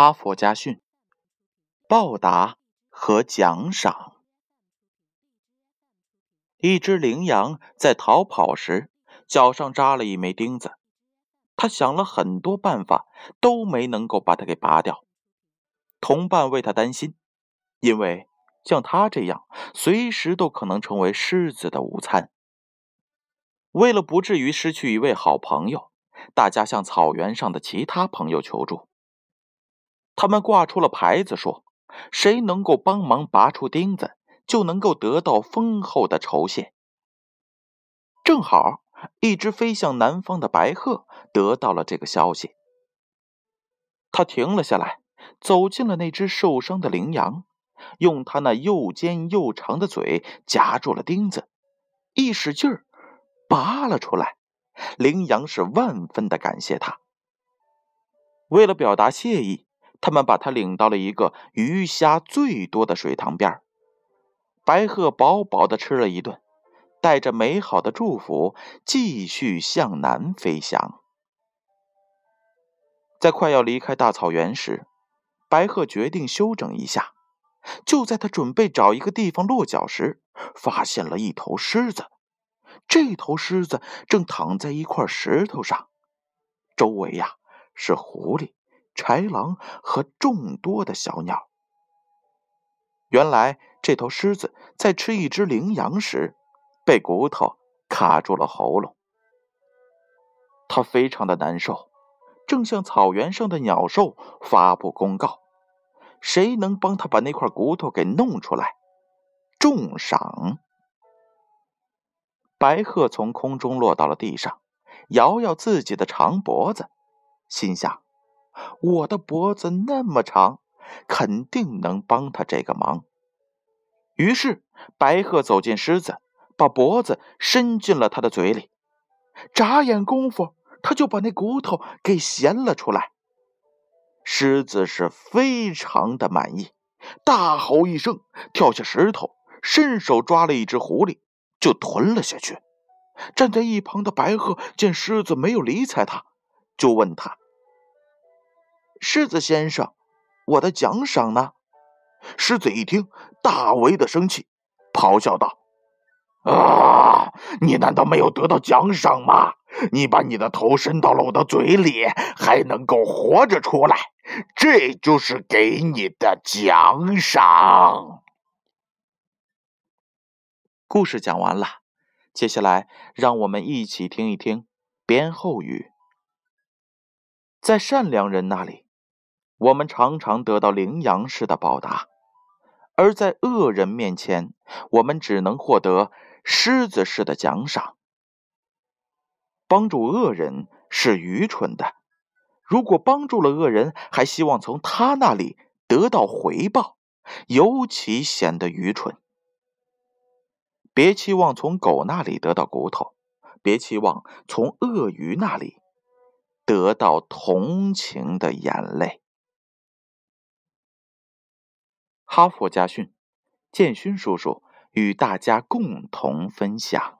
哈佛家训：报答和奖赏。一只羚羊在逃跑时，脚上扎了一枚钉子。他想了很多办法，都没能够把它给拔掉。同伴为他担心，因为像他这样，随时都可能成为狮子的午餐。为了不至于失去一位好朋友，大家向草原上的其他朋友求助。他们挂出了牌子，说：“谁能够帮忙拔出钉子，就能够得到丰厚的酬谢。”正好，一只飞向南方的白鹤得到了这个消息。他停了下来，走进了那只受伤的羚羊，用它那又尖又长的嘴夹住了钉子，一使劲儿，拔了出来。羚羊是万分的感谢他。为了表达谢意。他们把他领到了一个鱼虾最多的水塘边白鹤饱饱的吃了一顿，带着美好的祝福继续向南飞翔。在快要离开大草原时，白鹤决定休整一下。就在他准备找一个地方落脚时，发现了一头狮子。这头狮子正躺在一块石头上，周围呀是狐狸。豺狼和众多的小鸟。原来，这头狮子在吃一只羚羊时，被骨头卡住了喉咙。它非常的难受，正向草原上的鸟兽发布公告：谁能帮他把那块骨头给弄出来，重赏。白鹤从空中落到了地上，摇摇自己的长脖子，心想。我的脖子那么长，肯定能帮他这个忙。于是，白鹤走进狮子，把脖子伸进了他的嘴里。眨眼功夫，他就把那骨头给衔了出来。狮子是非常的满意，大吼一声，跳下石头，伸手抓了一只狐狸，就吞了下去。站在一旁的白鹤见狮子没有理睬他，就问他。狮子先生，我的奖赏呢？狮子一听，大为的生气，咆哮道：“啊！你难道没有得到奖赏吗？你把你的头伸到了我的嘴里，还能够活着出来，这就是给你的奖赏。”故事讲完了，接下来让我们一起听一听编后语。在善良人那里。我们常常得到羚羊式的报答，而在恶人面前，我们只能获得狮子式的奖赏。帮助恶人是愚蠢的，如果帮助了恶人，还希望从他那里得到回报，尤其显得愚蠢。别期望从狗那里得到骨头，别期望从鳄鱼那里得到同情的眼泪。哈佛家训，建勋叔叔与大家共同分享。